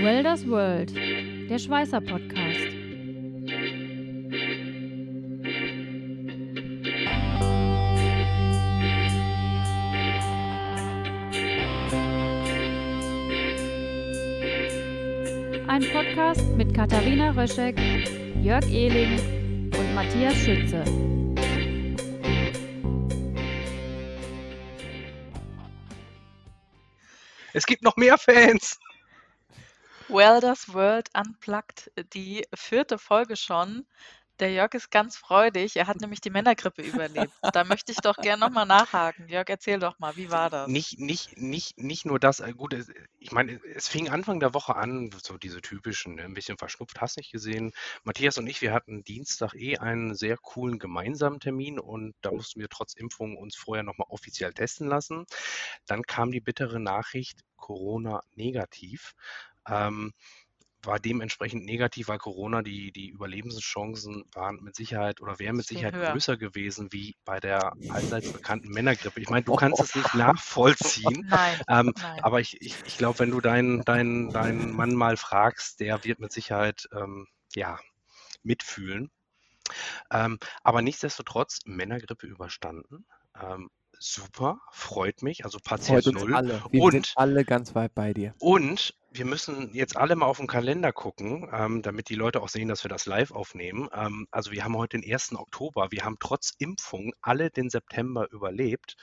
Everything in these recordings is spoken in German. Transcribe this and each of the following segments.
Welders World, der Schweißer Podcast. Ein Podcast mit Katharina Röschek, Jörg Ehling und Matthias Schütze. Es gibt noch mehr Fans. Welders World Unplugged, die vierte Folge schon. Der Jörg ist ganz freudig. Er hat nämlich die Männergrippe überlebt. Da möchte ich doch gerne nochmal nachhaken. Jörg, erzähl doch mal, wie war das? Nicht, nicht, nicht, nicht nur das. äh, Gut, ich meine, es fing Anfang der Woche an, so diese typischen, ne, ein bisschen verschnupft, hast nicht gesehen. Matthias und ich, wir hatten Dienstag eh einen sehr coolen gemeinsamen Termin und da mussten wir trotz Impfung uns vorher nochmal offiziell testen lassen. Dann kam die bittere Nachricht, Corona negativ. Ähm, war dementsprechend negativ, weil Corona, die, die Überlebenschancen waren mit Sicherheit oder wären mit Sicherheit höher. größer gewesen wie bei der allseits bekannten Männergrippe. Ich meine, du kannst es nicht nachvollziehen, Nein, ähm, nein. aber ich, ich, ich glaube, wenn du deinen deinen deinen Mann mal fragst, der wird mit Sicherheit ähm, ja, mitfühlen. Ähm, aber nichtsdestotrotz, Männergrippe überstanden. Ähm, super, freut mich. Also Patient Freut uns null. alle. Wir Und- sind alle ganz weit bei dir. Und wir müssen jetzt alle mal auf den Kalender gucken, ähm, damit die Leute auch sehen, dass wir das live aufnehmen. Ähm, also wir haben heute den 1. Oktober. Wir haben trotz Impfung alle den September überlebt.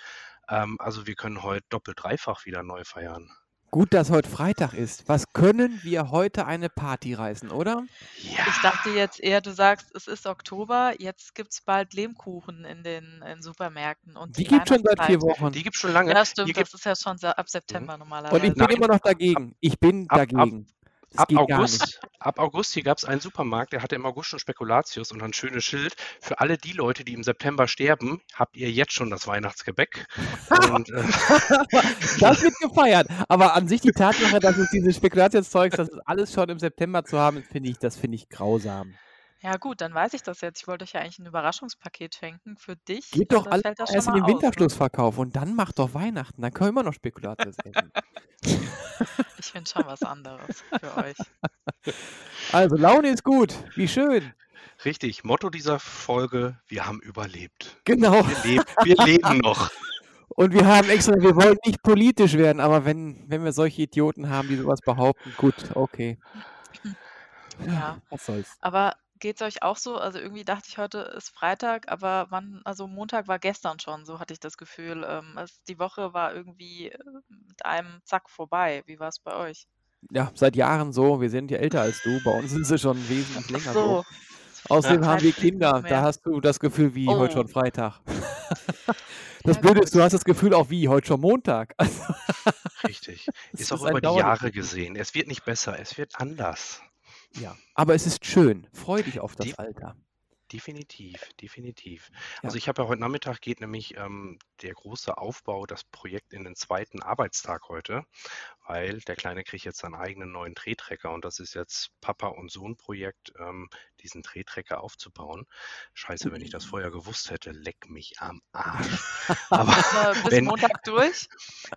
Ähm, also wir können heute doppelt dreifach wieder neu feiern. Gut, dass heute Freitag ist. Was können wir heute eine Party reißen, oder? Ja, Ich dachte jetzt eher, du sagst, es ist Oktober, jetzt gibt es bald Lehmkuchen in den in Supermärkten. Und Die die gibt schon seit vier Wochen. die gibt es schon lange. Ja, stimmt, das ist ja schon ab September normalerweise. Und ich bin Nein. immer noch dagegen. Ich bin Ab- ab- dagegen. Es ab. August, ab August hier gab es einen Supermarkt, der hatte im August schon Spekulatius und ein schönes Schild. Für alle die Leute, die im September sterben, habt ihr jetzt schon das Weihnachtsgebäck. Und, äh, Das wird gefeiert. Aber an sich die Tatsache, dass es diese Spekulationszeugs, das ist alles schon im September zu haben, finde ich, das finde ich grausam. Ja gut, dann weiß ich das jetzt. Ich wollte euch ja eigentlich ein Überraschungspaket schenken für dich. Geht doch alles erst in den ne? Winterschlussverkauf und dann macht doch Weihnachten. Dann können wir noch Spekulatius essen. Ich finde schon was anderes für euch. Also, Laune ist gut. Wie schön. richtig, Motto dieser Folge, wir haben überlebt. Genau. Wir, leben, wir leben noch. Und wir haben extra, wir wollen nicht politisch werden, aber wenn, wenn wir solche Idioten haben, die sowas behaupten, gut, okay. Ja. Was soll's. Aber geht es euch auch so? Also irgendwie dachte ich, heute ist Freitag, aber wann, also Montag war gestern schon, so hatte ich das Gefühl. Ähm, es, die Woche war irgendwie äh, mit einem Zack vorbei. Wie war es bei euch? Ja, seit Jahren so. Wir sind ja älter als du. Bei uns sind sie schon wesentlich länger so. So, Außerdem Ja. haben wir Kinder. Da mehr. hast du das Gefühl, wie heute Oh. schon Freitag. Das Ja, Blöde ist, gut. du hast das Gefühl auch wie heute schon Montag. Also, Richtig. es Ist auch ein über die Jahre gesehen. Es wird nicht besser, es wird anders. Ja, aber es ist schön. Freu dich auf das Alter. Definitiv, definitiv. Ja. Also ich habe ja heute Nachmittag geht nämlich ähm, der große Aufbau, das Projekt in den zweiten Arbeitstag heute, weil der Kleine kriegt jetzt seinen eigenen neuen Drehtrecker und das ist jetzt Papa und Sohn Projekt, ähm, diesen Drehtrecker aufzubauen. Scheiße, wenn ich das vorher gewusst hätte, leck mich am Arsch. Aber bis wenn, Montag durch.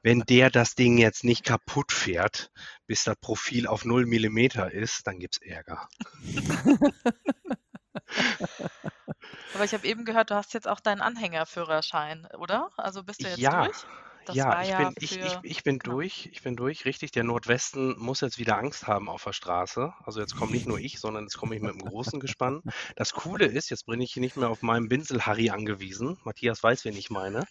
wenn der das Ding jetzt nicht kaputt fährt, bis das Profil auf 0 mm ist, dann gibt's Ärger. Aber ich habe eben gehört, du hast jetzt auch deinen Anhängerführerschein, oder? Also bist du jetzt Ja, durch? Das ja, war ich ja bin, ich, ich, für, ich bin genau. durch, ich bin durch, richtig. Der Nordwesten muss jetzt wieder Angst haben auf der Straße. Also jetzt komme nicht nur ich, sondern jetzt komme ich mit einem großen Gespann. Das Coole ist, jetzt bin ich nicht mehr auf meinem Binsel-Harry angewiesen. Matthias weiß, wen ich meine.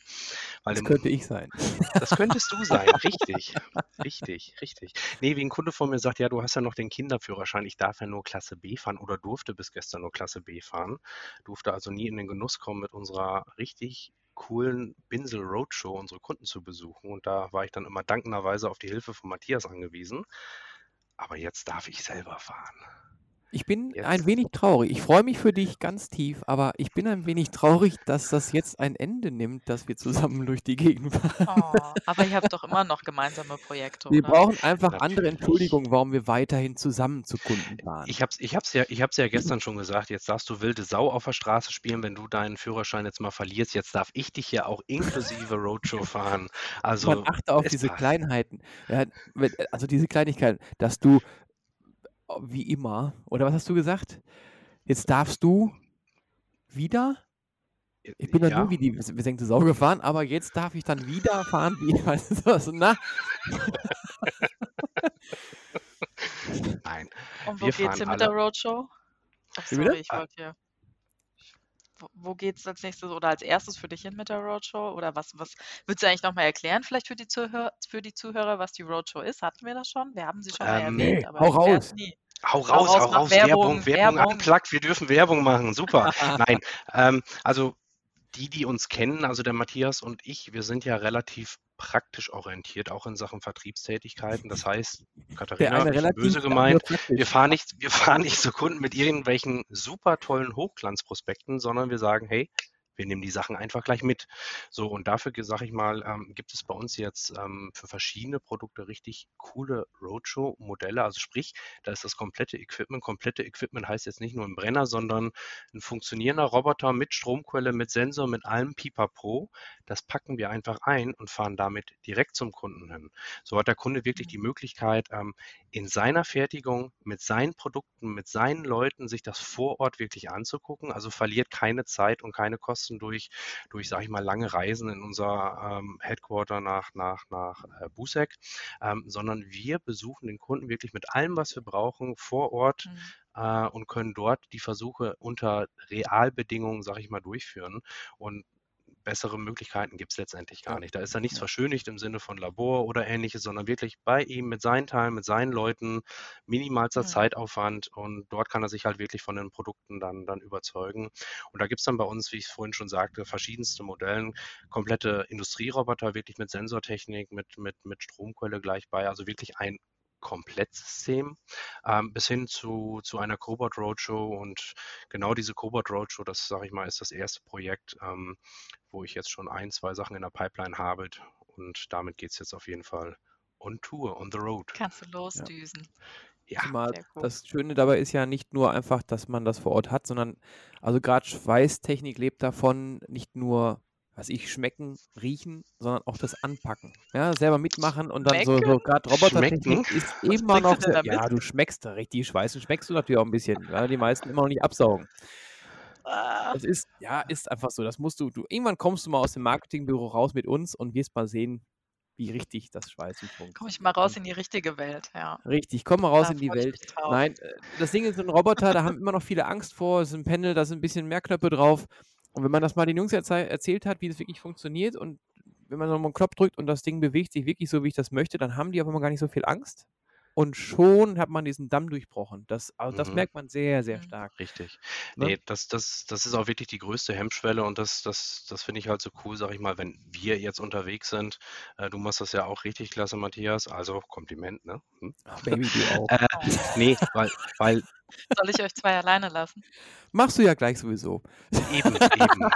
Weil Das im, könnte ich sein. das könntest du sein, richtig. Richtig, richtig. Nee, wie ein Kunde von mir sagt, ja, du hast ja noch den Kinderführerschein, ich darf ja nur Klasse B fahren oder durfte bis gestern nur Klasse B fahren. Durfte also nie in den Genuss kommen, mit unserer richtig coolen Binsel Roadshow unsere Kunden zu besuchen. Und da war ich dann immer dankenderweise auf die Hilfe von Matthias angewiesen. Aber jetzt darf ich selber fahren. Ich bin Jetzt. ein wenig traurig. Ich freue mich für dich ganz tief, aber ich bin ein wenig traurig, dass das jetzt ein Ende nimmt, dass wir zusammen durch die Gegend fahren. Oh, aber ihr habt doch immer noch gemeinsame Projekte, Wir oder? brauchen einfach andere Natürlich. Entschuldigungen, warum wir weiterhin zusammen zu Kunden fahren. Ich hab's, ich hab's ja, ich hab's ja gestern schon gesagt, jetzt darfst du wilde Sau auf der Straße spielen, wenn du deinen Führerschein jetzt mal verlierst. Jetzt darf ich dich ja auch inklusive Roadshow fahren. Also Man achte auf es diese passt. Kleinheiten. Also diese Kleinigkeiten, dass du wie immer. Oder was hast du gesagt? Jetzt darfst du wieder? Ich bin noch Ja, nie wie die besenkte Sau gefahren, aber jetzt darf ich dann wieder fahren wie weißt du was? Na, nein. Und wo Wir geht's fahren hin mit der alle. Roadshow? Ach, sorry, ich wollte hier. Wo, wo geht's als nächstes oder als erstes für dich hin mit der Roadshow? Oder was, was würdest du eigentlich nochmal erklären, vielleicht für die, Zuhörer, für die Zuhörer, was die Roadshow ist? Hatten wir das schon? Wir haben sie schon mal Ähm, erwähnt, Nee, aber hau raus. nie. Hau Hau raus, raus, hau raus, Werbung, Werbung, Werbung, unplugged, wir dürfen Werbung machen, super. Nein, ähm, also die, die uns kennen, also der Matthias und ich, wir sind ja relativ praktisch orientiert, auch in Sachen Vertriebstätigkeiten. Das heißt, Katharina, nicht böse gemeint, wir fahren nicht, wir fahren nicht zu Kunden mit irgendwelchen super tollen Hochglanzprospekten, sondern wir sagen, hey, wir nehmen die Sachen einfach gleich mit. So, und dafür, sage ich mal, ähm, gibt es bei uns jetzt ähm, für verschiedene Produkte richtig coole Roadshow-Modelle. Also sprich, da ist das komplette Equipment. Komplette Equipment heißt jetzt nicht nur ein Brenner, sondern ein funktionierender Roboter mit Stromquelle, mit Sensor, mit allem Pipapo. Das packen wir einfach ein und fahren damit direkt zum Kunden hin. So hat der Kunde wirklich die Möglichkeit, ähm, in seiner Fertigung mit seinen Produkten, mit seinen Leuten sich das vor Ort wirklich anzugucken. Also verliert keine Zeit und keine Kosten durch, durch sage ich mal, lange Reisen in unser ähm, Headquarter nach, nach, nach äh, Busek, ähm, sondern wir besuchen den Kunden wirklich mit allem, was wir brauchen, vor Ort Mhm. äh, und können dort die Versuche unter Realbedingungen, sage ich mal, durchführen. Und bessere Möglichkeiten gibt es letztendlich gar Ja. nicht. Da ist da nichts Ja. verschönigt im Sinne von Labor oder ähnliches, sondern wirklich bei ihm mit seinen Teilen, mit seinen Leuten, minimalster Mhm. Zeitaufwand und dort kann er sich halt wirklich von den Produkten dann, dann überzeugen. Und da gibt es dann bei uns, wie ich vorhin schon sagte, verschiedenste Modellen, komplette Industrieroboter, wirklich mit Sensortechnik, mit, mit, mit Stromquelle gleich bei, also wirklich ein Komplettsystem ähm, bis hin zu, zu einer Cobot Roadshow und genau diese Cobot Roadshow, das sage ich mal, ist das erste Projekt, ähm, wo ich jetzt schon ein, zwei Sachen in der Pipeline habe und damit geht es jetzt auf jeden Fall on Tour, on the road. Kannst du losdüsen. Ja, cool. das Schöne dabei ist ja nicht nur einfach, dass man das vor Ort hat, sondern also gerade Schweißtechnik lebt davon, nicht nur, was ich, schmecken, riechen, sondern auch das Anpacken. Ja, selber mitmachen und dann so, so Schmecken? gerade Robotertechnik Schmecken? ist Was immer noch da ja, du schmeckst da richtig Schweißen, schmeckst du natürlich auch ein bisschen, weil die meisten immer noch nicht absaugen. Ah, Das ist, ja, ist einfach so. Das musst du, du, irgendwann kommst du mal aus dem Marketingbüro raus mit uns und wirst mal sehen, wie richtig das Schweißen Komm funktioniert. ich mal raus in die richtige Welt, ja. Richtig, komm mal raus Da in die Welt. Nein, äh, das Ding ist ein Roboter, da haben immer noch viele Angst vor. Es ist ein Panel, da sind ein bisschen mehr Knöpfe drauf. Und wenn man das mal den Jungs erzäh erzählt hat, wie das wirklich funktioniert und wenn man nochmal einen Knopf drückt und das Ding bewegt sich wirklich so, wie ich das möchte, dann haben die auf einmal gar nicht so viel Angst. Und schon hat man diesen Damm durchbrochen. Das, also das Mhm. merkt man sehr, sehr Mhm. stark. Richtig. Ne? Nee, das, das, das ist auch wirklich die größte Hemmschwelle und das, das, das finde ich halt so cool, sag ich mal, wenn wir jetzt unterwegs sind. Äh, du machst das ja auch richtig klasse, Matthias. Also Kompliment, ne? Hm? Ach, Baby, du auch. Äh, Oh. nee, weil, weil Soll ich euch zwei alleine lassen? Machst du ja gleich sowieso. eben, eben.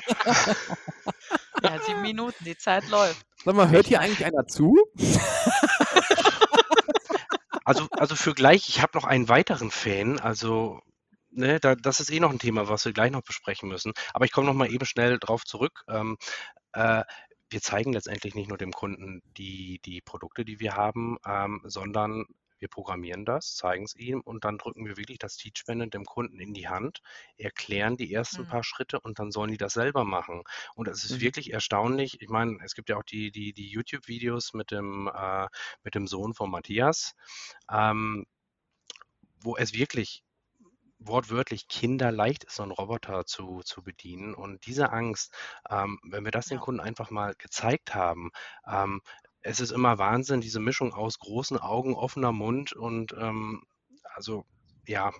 Ja, sieben Minuten, die Zeit läuft. Sag mal, hört hier eigentlich einer zu? Also, also für gleich, ich habe noch einen weiteren Fan, also ne, da, das ist eh noch ein Thema, was wir gleich noch besprechen müssen. Aber ich komme noch mal eben schnell drauf zurück. Ähm, äh, wir zeigen letztendlich nicht nur dem Kunden die, die Produkte, die wir haben, ähm, sondern wir programmieren das, zeigen es ihm und dann drücken wir wirklich das Teachband dem Kunden in die Hand, erklären die ersten Mhm. paar Schritte und dann sollen die das selber machen. Und es ist Mhm. wirklich erstaunlich. Ich meine, es gibt ja auch die, die, die YouTube-Videos mit dem, äh, mit dem Sohn von Matthias, ähm, wo es wirklich wortwörtlich kinderleicht ist, so einen Roboter zu, zu bedienen. Und diese Angst, ähm, wenn wir das den Ja. Kunden einfach mal gezeigt haben, ähm, es ist immer Wahnsinn, diese Mischung aus großen Augen, offener Mund und ähm, also ja,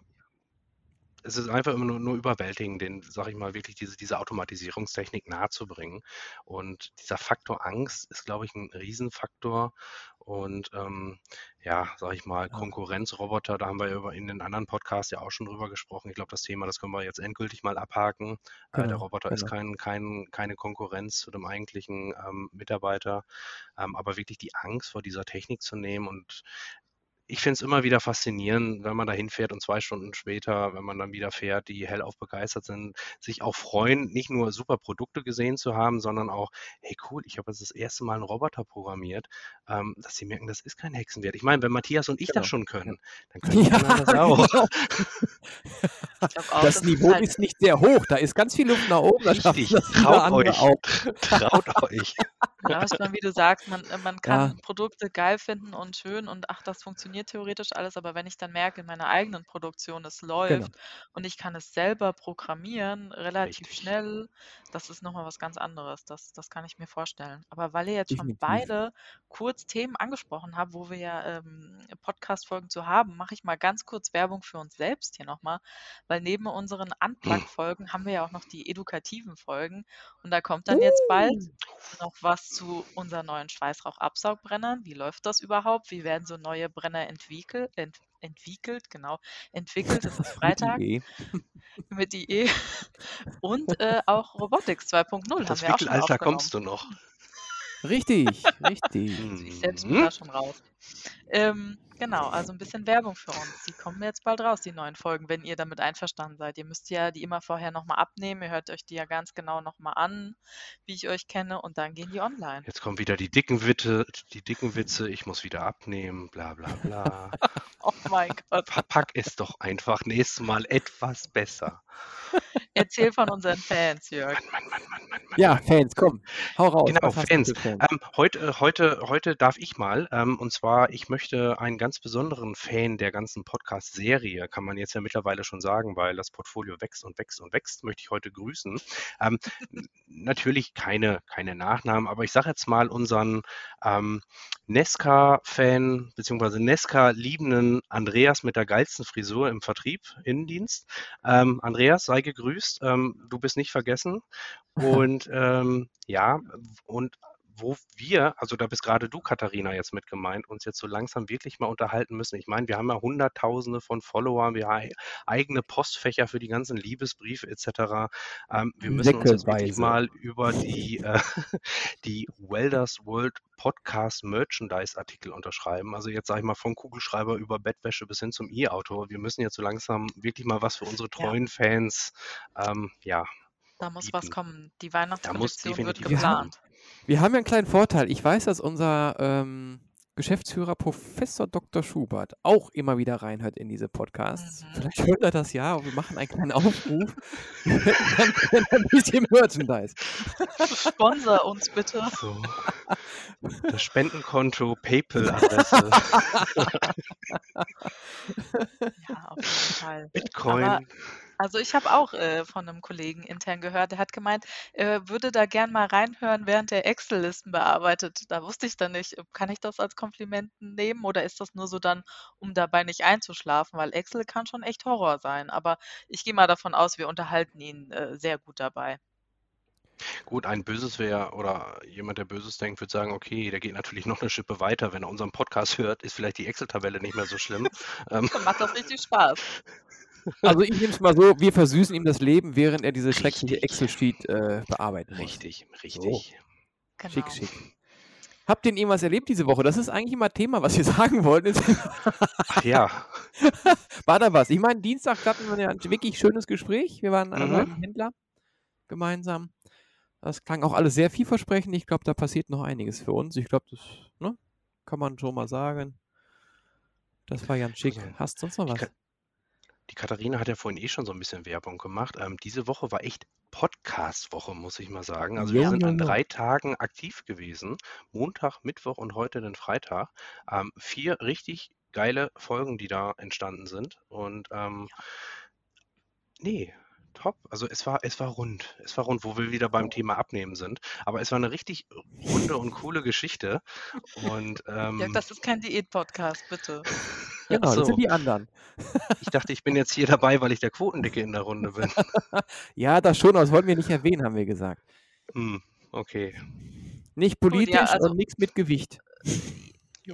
es ist einfach immer nur, nur überwältigend, den, sag ich mal, wirklich diese, diese Automatisierungstechnik nahezubringen. Und dieser Faktor Angst ist, glaube ich, ein Riesenfaktor. Und ähm, ja, sag ich mal. Konkurrenzroboter, da haben wir ja über in den anderen Podcasts ja auch schon drüber gesprochen. Ich glaube, das Thema, das können wir jetzt endgültig mal abhaken. Äh, der Genau, Roboter ist genau. kein, kein, keine Konkurrenz zu dem eigentlichen ähm, Mitarbeiter, ähm, aber wirklich die Angst vor dieser Technik zu nehmen und ich finde es immer wieder faszinierend, wenn man da hinfährt und zwei Stunden später, wenn man dann wieder fährt, die hellauf begeistert sind, sich auch freuen, nicht nur super Produkte gesehen zu haben, sondern auch, hey cool, ich habe jetzt das erste Mal einen Roboter programmiert, ähm, dass sie merken, das ist kein Hexenwert. Ich meine, wenn Matthias und ich Genau. das schon können, dann können die Ja, anderen das auch. genau. Auch, Das ist Niveau halt- ist nicht sehr hoch, da ist ganz viel Luft nach oben. Richtig, das traut euch. auch. Traut euch. Ja, ich meine, wie du sagst, man, äh, man kann Ja. Produkte geil finden und schön und ach, das funktioniert theoretisch alles, aber wenn ich dann merke, in meiner eigenen Produktion, es Genau. läuft und ich kann es selber programmieren, relativ Richtig. schnell, das ist nochmal was ganz anderes. Das, das kann ich mir vorstellen. Aber weil ihr jetzt schon Definitiv. beide kurz Themen angesprochen habt, wo wir ja ähm, Podcast-Folgen zu haben, mache ich mal ganz kurz Werbung für uns selbst hier nochmal, weil neben unseren Unplug-Folgen haben wir ja auch noch die edukativen Folgen und da kommt dann jetzt bald Uh. noch was zu unseren neuen Schweißrauch-Absaugbrennern. Wie läuft das überhaupt? Wie werden so neue Brenner entwickelt? Ent entwickelt, genau, entwickelt. Es ist Freitag Idee. mit IE. Und äh, auch Robotics 2.0 haben Das wir auch schon aufgenommen. kommst du noch. Richtig, richtig. Also ich selbst bin Mhm. da schon raus. Ähm, genau, also ein bisschen Werbung für uns. Die kommen jetzt bald raus, die neuen Folgen, wenn ihr damit einverstanden seid. Ihr müsst ja die immer vorher nochmal abnehmen. Ihr hört euch die ja ganz genau nochmal an, wie ich euch kenne, und dann gehen die online. Jetzt kommen wieder die dicken Witze, die dicken Witze, ich muss wieder abnehmen, bla bla bla. Oh mein Gott. Verpack es doch einfach nächstes Mal etwas besser. Erzähl von unseren Fans, Jörg. Mann, Mann, Mann, Mann, Mann, Mann. Ja, Fans, komm, hau raus. Genau, Fans? Ähm, heute, heute, heute darf ich mal, ähm, und zwar, ich möchte einen ganz besonderen Fan der ganzen Podcast-Serie, kann man jetzt ja mittlerweile schon sagen, weil das Portfolio wächst und wächst und wächst, möchte ich heute grüßen. Ähm, natürlich keine, keine Nachnamen, aber ich sage jetzt mal unseren ähm, Nesca-Fan bzw. Nesca-liebenden Andreas mit der geilsten Frisur im Vertrieb, Innendienst. Ähm, Andreas, sei gegrüßt. Ähm, du bist nicht vergessen. Und ähm, ja, und wo wir, also da bist gerade du, Katharina, jetzt mit gemeint, uns jetzt so langsam wirklich mal unterhalten müssen. Ich meine, wir haben ja Hunderttausende von Followern, wir haben eigene Postfächer für die ganzen Liebesbriefe etc. Ähm, wir müssen uns jetzt wirklich mal über die, äh, die Welders World Podcast Merchandise Artikel unterschreiben. Also jetzt sage ich mal vom Kugelschreiber über Bettwäsche bis hin zum E-Auto. Wir müssen jetzt so langsam wirklich mal was für unsere Ja. treuen Fans, ähm, ja, Da muss was bieten. kommen. Die Weihnachtskollektion wird definitiv Wir Wir haben ja einen kleinen Vorteil. Ich weiß, dass unser ähm, Geschäftsführer Professor Dr. Schubert auch immer wieder reinhört in diese Podcasts. Mhm. Vielleicht hört er das ja und wir machen einen kleinen Aufruf. Gerne ein bisschen Merchandise. Sponsor uns bitte. So. Das Spendenkonto, PayPal-Adresse, Ja, auf jeden Fall. Bitcoin. Aber also ich habe auch äh, von einem Kollegen intern gehört, der hat gemeint, er würde da gern mal reinhören, während er Excel-Listen bearbeitet. Da wusste ich dann nicht, kann ich das als Kompliment nehmen oder ist das nur so dann, um dabei nicht einzuschlafen? Weil Excel kann schon echt Horror sein. Aber ich gehe mal davon aus, wir unterhalten ihn äh, sehr gut dabei. Gut, ein Böses wäre oder jemand, der Böses denkt, würde sagen, okay, der geht natürlich noch eine Schippe weiter. Wenn er unseren Podcast hört, ist vielleicht die Excel-Tabelle nicht mehr so schlimm. Macht das richtig Spaß. Also ich nehme es mal so, wir versüßen ihm das Leben, während er diese schreckliche. Excel-Sheet äh, bearbeiten muss. richtig, richtig. Genau. Schick, schick. Habt ihr denn irgendwas erlebt diese Woche? Das ist eigentlich immer Thema, was wir sagen wollten. Ach ja, War da was? Ich meine, Dienstag hatten wir ja ein wirklich schönes Gespräch. Wir waren Mhm. beim Händler gemeinsam. Das klang auch alles sehr vielversprechend. Ich glaube, da passiert noch einiges für uns. Ich glaube, das ne, kann man schon mal sagen. Das war ganz schick. Also, Hast du sonst noch ich was? kann- Die Katharina hat ja vorhin eh schon so ein bisschen Werbung gemacht. Ähm, diese Woche war echt Podcast-Woche, muss ich mal sagen. Also wir Jo, sind jo, an jo. drei Tagen aktiv gewesen. Montag, Mittwoch und heute den Freitag. Ähm, vier richtig geile Folgen, die da entstanden sind. Und ähm, nee, top. Also es war, es war rund. Es war rund, wo wir wieder beim Thema Abnehmen sind. Aber es war eine richtig runde und coole Geschichte. Und ähm, das ist kein Diät-Podcast, bitte. Genau, ach das so. sind die anderen. ich dachte, ich bin jetzt hier dabei, weil ich der Quotendicke in der Runde bin. Ja, das schon, aber das wollten wir nicht erwähnen, haben wir gesagt. Hm, okay. Nicht Gut, politisch ja, also- und nichts mit Gewicht.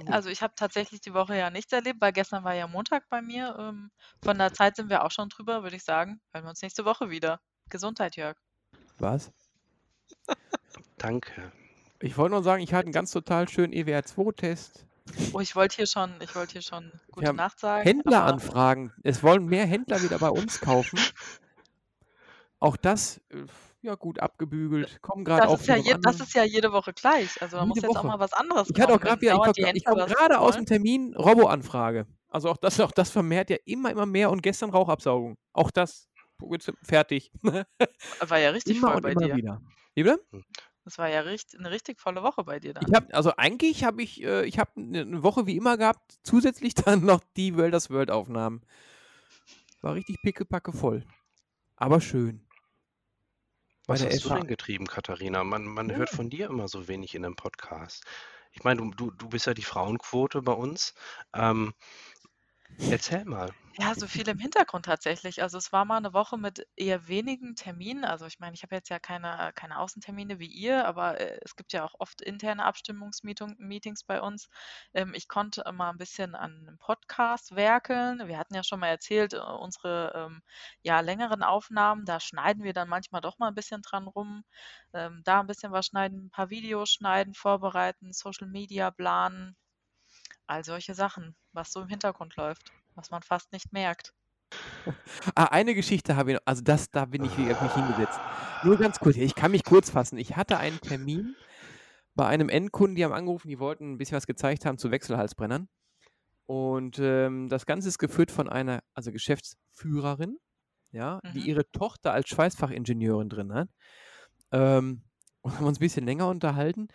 Also ich habe tatsächlich die Woche ja nichts erlebt, weil gestern war ja Montag bei mir. Ähm, von der Zeit sind wir auch schon drüber, würde ich sagen. Hören wir uns nächste Woche wieder. Gesundheit, Jörg. Was? Danke. Ich wollte nur sagen, ich hatte einen ganz total schönen EWR2-Test. Oh, ich wollte hier schon, ich wollte hier schon gute Nacht sagen, aber Händleranfragen. Es wollen mehr Händler wieder bei uns kaufen. Auch das, äh, ja gut, abgebügelt. Kommen gerade das auch ist ja je, das ist ja jede Woche gleich. Also da muss jetzt auch mal was anderes Ich hatte auch gerade wieder, ich, Händler komme gerade aus dem Termin Robo-Anfrage. Also auch das, auch das vermehrt ja immer, immer mehr und gestern Rauchabsaugung. Auch das fertig. War ja richtig immer voll und bei immer dir. wieder. Wie bitte? Das war ja richtig, eine richtig volle Woche bei dir dann. Ich habe, also eigentlich habe ich, äh, ich habe eine Woche wie immer gehabt, zusätzlich dann noch die Wölders World Aufnahmen. War richtig pickepacke voll. Aber schön. Was hast du FH. denn getrieben, Katharina? Man, man hört Ja. von dir immer so wenig in einem Podcast. Ich meine, du, du, du bist ja die Frauenquote bei uns. Ähm, erzähl mal. Ja, so viel im Hintergrund tatsächlich. Also es war mal eine Woche mit eher wenigen Terminen. Also ich meine, ich habe jetzt ja keine, keine Außentermine wie ihr, aber äh, es gibt ja auch oft interne Abstimmungsmeetings bei uns. Ähm, ich konnte mal ein bisschen an einem Podcast werkeln. Wir hatten ja schon mal erzählt, äh, unsere ähm, ja, längeren Aufnahmen, da schneiden wir dann manchmal doch mal ein bisschen dran rum. Ähm, da ein bisschen was schneiden, ein paar Videos schneiden, vorbereiten, Social Media planen, all solche Sachen, was so im Hintergrund läuft was man fast nicht merkt. Ah, eine Geschichte habe ich noch. Also das, da bin ich wieder mich hingesetzt. Nur ganz kurz, ich kann mich kurz fassen. Ich hatte einen Termin bei einem Endkunden, die haben angerufen, die wollten ein bisschen was gezeigt haben zu Wechselhalsbrennern. Und ähm, das Ganze ist geführt von einer, also Geschäftsführerin, ja, die Mhm. ihre Tochter als Schweißfachingenieurin drin hat. Ähm, und haben uns ein bisschen länger unterhalten.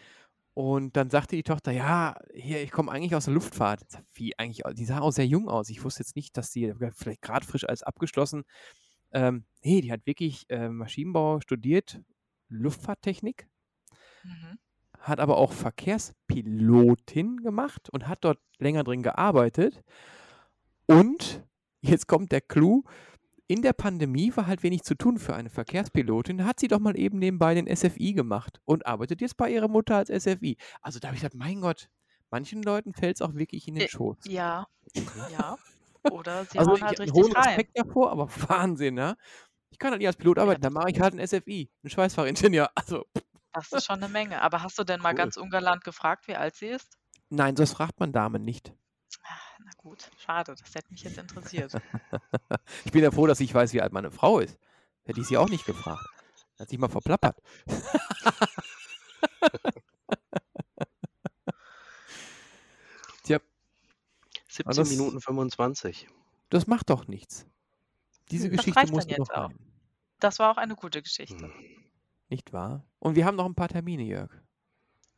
Und dann sagte die Tochter, ja, hier, ich komme eigentlich aus der Luftfahrt. Wie eigentlich? Die sah auch sehr jung aus. Ich wusste jetzt nicht, dass die vielleicht gerade frisch als abgeschlossen. Ähm, nee, die hat wirklich äh, Maschinenbau studiert, Luftfahrttechnik, Mhm. hat aber auch Verkehrspilotin gemacht und hat dort länger drin gearbeitet. Und jetzt kommt der Clou. In der Pandemie war halt wenig zu tun für eine Verkehrspilotin. Hat sie doch mal eben nebenbei den SFI gemacht und arbeitet jetzt bei ihrer Mutter als SFI. Also da habe ich gedacht, mein Gott, manchen Leuten fällt es auch wirklich in den Ä- Schoß. Ja, ja. Oder sie Also hauen halt richtig hohen rein. Respekt davor, aber Wahnsinn, ja. Ich kann halt nicht als Pilot Ja, arbeiten, dann das, mache ich halt einen SFI, einen Schweißfachingenieur. Also, das ist schon eine Menge. Aber hast du denn mal Cool. ganz ungalant gefragt, wie alt sie ist? nein, das fragt man Damen nicht. Na gut, schade, das hätte mich jetzt interessiert. Ich bin ja froh, dass ich weiß, wie alt meine Frau ist. Hätte ich sie auch nicht gefragt. Hat sich mal verplappert. Tja, 17 das- Minuten 25. das macht doch nichts. Diese Das Geschichte muss noch auch. Das war auch eine gute Geschichte. Hm. Nicht wahr? Und wir haben noch ein paar Termine, Jörg.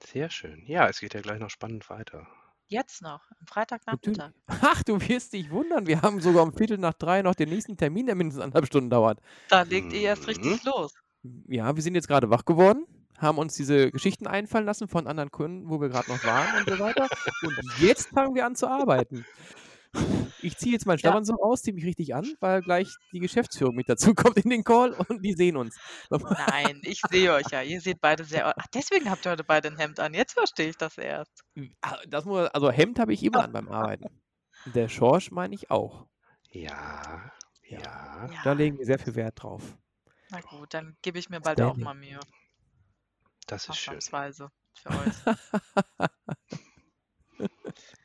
Sehr schön. Ja, es geht ja gleich noch spannend weiter. Jetzt noch, am Freitagnachmittag. Ach, du wirst dich wundern. Wir haben sogar um Viertel nach drei noch den nächsten Termin, der mindestens anderthalb Stunden dauert. Da legt ihr erst richtig Mhm. los. Ja, wir sind jetzt gerade wach geworden, haben uns diese Geschichten einfallen lassen von anderen Kunden, wo wir gerade noch waren und so weiter. Und jetzt fangen wir an zu arbeiten. Ich ziehe jetzt meinen Ja. Stabern so aus, ziehe mich richtig an, weil gleich die Geschäftsführung mit dazu kommt in den Call und die sehen uns. Nein, ich sehe euch ja. Ihr seht beide sehr. Ach, deswegen habt ihr heute beide ein Hemd an. Jetzt verstehe ich das erst. Ah, Das muss, also Hemd habe ich immer an beim Arbeiten. Der Schorsch meine ich auch. Ja, Ja. ja. Da Ja, legen wir sehr viel Wert drauf. na gut, dann gebe ich mir bald auch Standing. mal Mühe. Das ist schön. Für euch.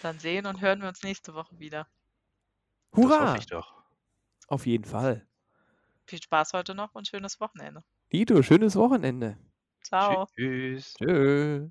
Dann sehen und hören wir uns nächste Woche wieder. Das Hurra! hoffe ich doch. Auf jeden Fall. Viel Spaß heute noch und schönes Wochenende. Dito, schönes Wochenende. Ciao. Tschüss. Tschö.